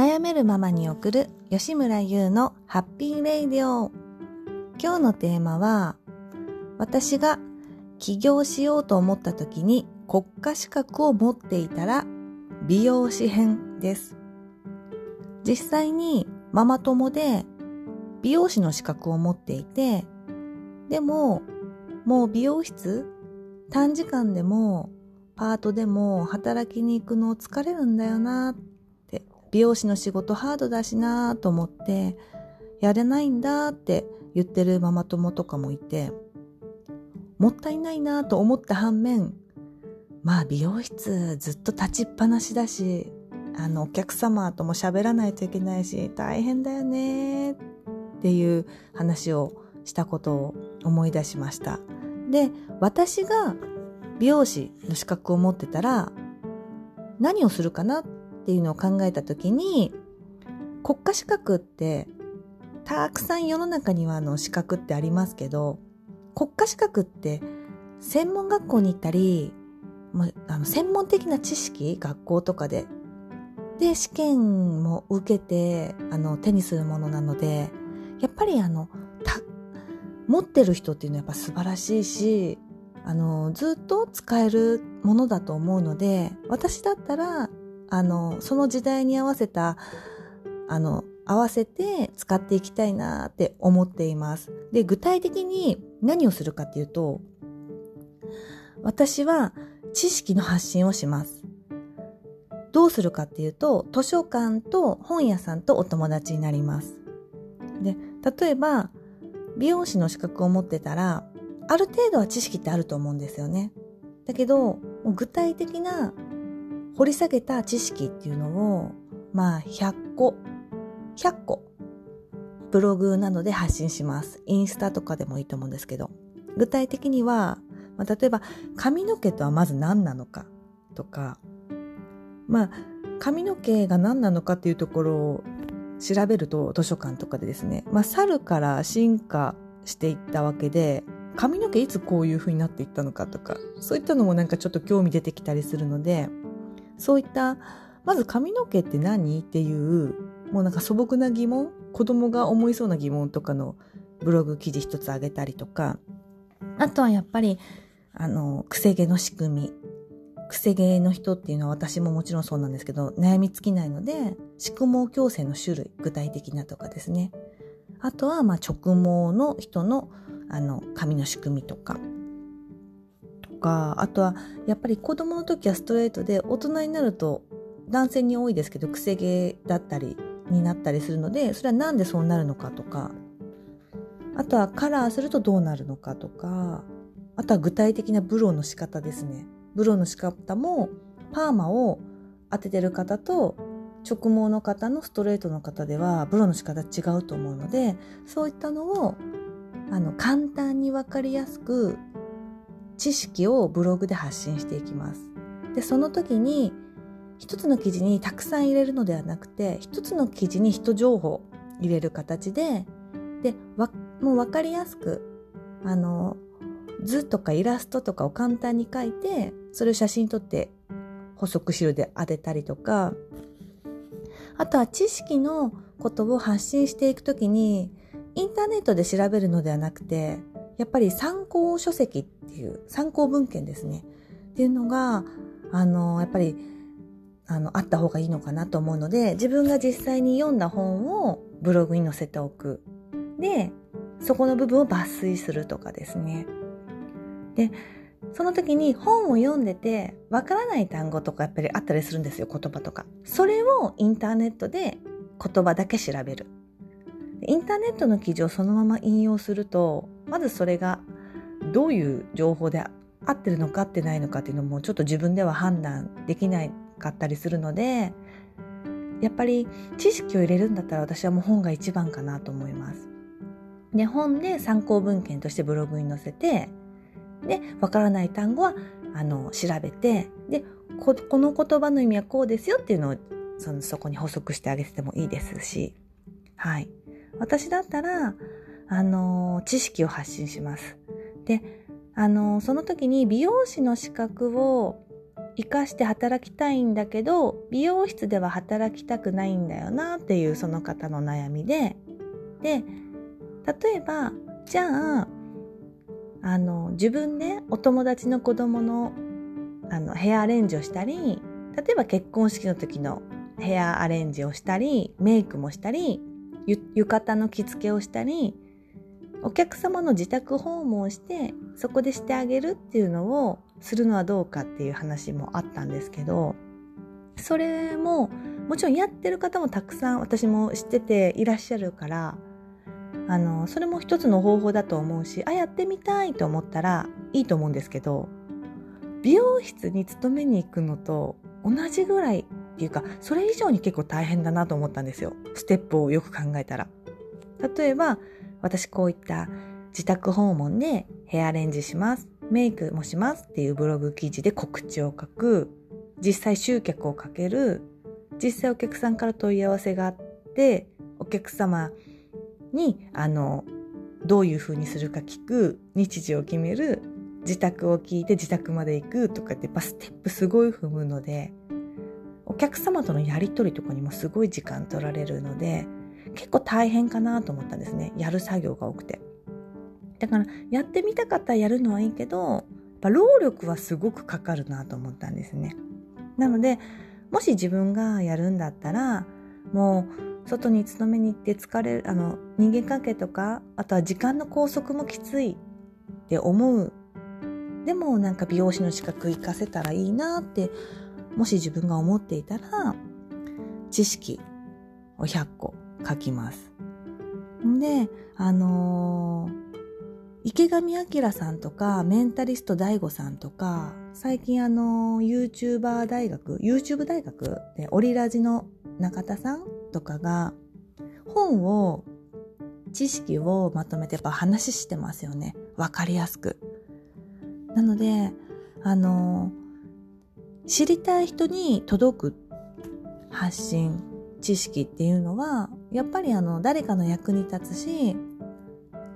悩めるママに送る吉村優のハッピーレイディオ。今日のテーマは私が起業しようと思った時に国家資格を持っていたら美容師編です。実際にママ友で美容師の資格を持っていてでももう美容室短時間でもパートでも働きに行くの疲れるんだよなっ美容師の仕事ハードだしなと思ってやれないんだって言ってるママ友とかもいてもったいないなと思った反面まあ美容室ずっと立ちっぱなしだしあのお客様とも喋らないといけないし大変だよねっていう話をしたことを思い出しました。で私が美容師の資格を持ってたら何をするかなっっていうのを考えた時に国家資格ってたくさん世の中にはあの資格ってありますけど国家資格って専門学校に行ったりあの専門的な知識学校とかでで試験も受けてあの手にするものなのでやっぱりあの持ってる人っていうのはやっぱ素晴らしいしあのずっと使えるものだと思うので私だったらあのその時代に合わせたあの合わせて使っていきたいなって思っています。で具体的に何をするかっていうと私は知識の発信をします。どうするかっていうと図書館と本屋さんとお友達になります。で例えば美容師の資格を持ってたらある程度は知識ってあると思うんですよね。だけど、具体的な掘り下げた知識っていうのを、まあ、100個、100個、ブログなどで発信します。インスタとかでもいいと思うんですけど。具体的には、まあ、例えば、髪の毛とはまず何なのかとか、まあ、髪の毛が何なのかっていうところを調べると図書館とかでですね、まあ、猿から進化していったわけで、髪の毛いつこういう風になっていったのかとかそういったのもなんかちょっと興味出てきたりするのでそういったまず髪の毛って何？っていうもうなんか素朴な疑問？子供が思いそうな疑問とかのブログ記事一つあげたりとか。あとはやっぱりあの癖毛の仕組み。癖毛の人っていうのは私ももちろんそうなんですけど悩み尽きないので宿毛矯正の種類具体的なとかですね。あとはまあ直毛の人のあの髪の仕組みとか。かあとはやっぱり子供の時はストレートで大人になると男性に多いですけどくせ毛だったりになったりするのでそれは何でそうなるのかとかあとはカラーするとどうなるのかとかあとは具体的なブローの仕方ですね。ブローの仕方もパーマを当ててる方と直毛の方のストレートの方ではブローの仕方違うと思うのでそういったのをあの簡単にわかりやすく知識をブログで発信していきます。で、その時に一つの記事にたくさん入れるのではなくて、一つの記事に一情報入れる形で、で、わ、もうわかりやすく、あの、図とかイラストとかを簡単に書いて、それを写真撮って補足資料で当てたりとか、あとは知識のことを発信していくときに、インターネットで調べるのではなくて、やっぱり参考書籍っていう参考文献ですね。っていうのが、あの、やっぱり、あの、あった方がいいのかなと思うので、自分が実際に読んだ本をブログに載せておく。で、そこの部分を抜粋するとかですね。で、その時に本を読んでて、わからない単語とかやっぱりあったりするんですよ、言葉とか。それをインターネットで言葉だけ調べる。インターネットの記事をそのまま引用するとまずそれがどういう情報で合ってるのか合ってないのかっていうのもちょっと自分では判断できなかったりするのでやっぱり知識を入れるんだったら私はもう本が一番かなと思います。で本で参考文献としてブログに載せてでわからない単語はあの調べてでこの言葉の意味はこうですよっていうのをそのそこに補足してあげてもいいですしはい私だったら、あの、知識を発信します。で、あの、その時に美容師の資格を活かして働きたいんだけど美容室では働きたくないんだよなっていうその方の悩みでで例えばじゃああの自分でお友達の子供のあのヘアアレンジをしたり例えば結婚式の時のヘアアレンジをしたりメイクもしたり浴衣の着付けをしたりお客様の自宅訪問をしてそこでしてあげるっていうのをするのはどうかっていう話もあったんですけどそれももちろんやってる方もたくさん私も知ってていらっしゃるからあのそれも一つの方法だと思うしあやってみたいと思ったらいいと思うんですけど美容室に勤めに行くのと同じぐらいっていうかそれ以上に結構大変だなと思ったんですよステップをよく考えたら例えば私こういった自宅訪問でヘアアレンジします。メイクもしますっていうブログ記事で告知を書く。実際集客をかける。実際お客さんから問い合わせがあって、お客様に、あの、どういう風にするか聞く。日時を決める。自宅を聞いて自宅まで行くとかってやっぱステップすごい踏むので、お客様とのやりとりとかにもすごい時間取られるので、結構大変かなと思ったんですね。やる作業が多くて。だから、やってみたかったらやるのはいいけど、労力はすごくかかるなと思ったんですね。なので、もし自分がやるんだったら、もう、外に勤めに行って疲れる、あの、人間関係とか、あとは時間の拘束もきついって思う。でもなんか美容師の資格活かせたらいいなって、もし自分が思っていたら、知識を100個書きます。で、あのー、池上彰さんとか、メンタリスト DAIGO さんとか、最近あの、YouTuber 大学、YouTube 大学で、オリラジの中田さんとかが、本を、知識をまとめてやっぱ話してますよね。わかりやすく。なので、あの、知りたい人に届く発信知識っていうのはやっぱりあの誰かの役に立つし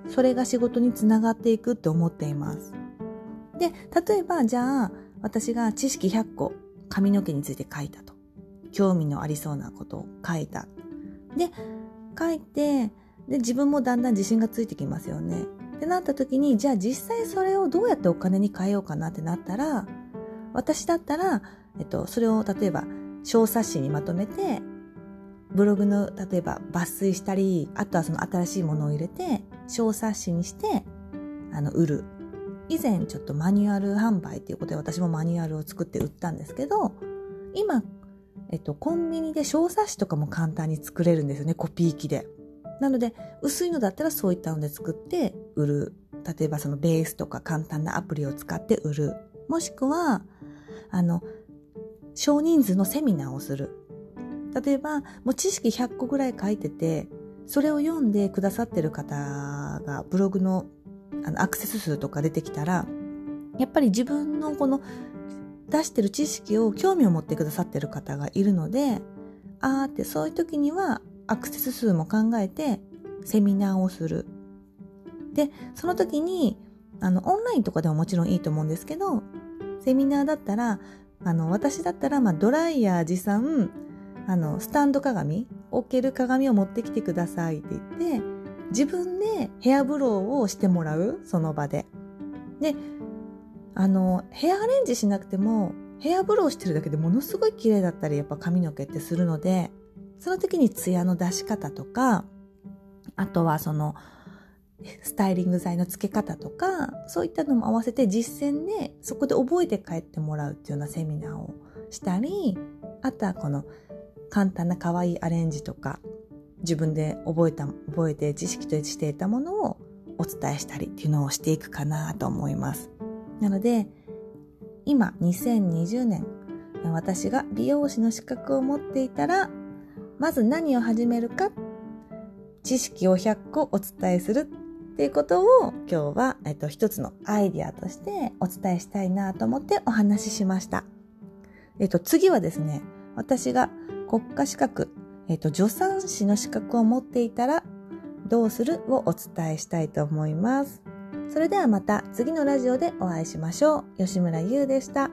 それが仕事につながっていくって思っています。で例えばじゃあ私が知識100個髪の毛について書いたと。興味のありそうなことを書いた。で書いてで自分もだんだん自信がついてきますよね。ってなった時にじゃあ実際それをどうやってお金に変えようかなってなったら私だったら、えっと、それを例えば小冊子にまとめてブログの例えば抜粋したりあとはその新しいものを入れて小冊子にしてあの売る。以前ちょっとマニュアル販売っていうことで私もマニュアルを作って売ったんですけど今、えっと、コンビニで小冊子とかも簡単に作れるんですよねコピー機で。なので薄いのだったらそういったので作って売る。例えばそのベースとか簡単なアプリを使って売る。もしくはあの少人数のセミナーをする例えばもう知識100個ぐらい書いててそれを読んでくださってる方がブログのあのアクセス数とか出てきたらやっぱり自分のこの出してる知識を興味を持ってくださってる方がいるのであーってそういう時にはアクセス数も考えてセミナーをする。で、その時にあのオンラインとかでももちろんいいと思うんですけどセミナーだったらあの私だったら、まあ、ドライヤー持参あの、スタンド鏡、置ける鏡を持ってきてくださいって言って、自分でヘアブローをしてもらう、その場で。で、あの、ヘアアレンジしなくても、ヘアブローしてるだけでものすごい綺麗だったり、やっぱ髪の毛ってするので、その時にツヤの出し方とか、あとはその、スタイリング剤の付け方とか、そういったのも合わせて実践でそこで覚えて帰ってもらうっていうようなセミナーをしたり、あとはこの簡単な可愛いアレンジとか自分で覚えた覚えて知識としていたものをお伝えしたりっていうのをしていくかなと思います。なので今2020年私が美容師の資格を持っていたらまず何を始めるか知識を100個お伝えするっていうことを今日は、えっと、一つのアイディアとしてお伝えしたいなと思ってお話ししました。えっと、次はですね、私が国家資格、えっ、と、助産師の資格を持っていたらどうするをお伝えしたいと思います。それではまた次のラジオでお会いしましょう。吉村優でした。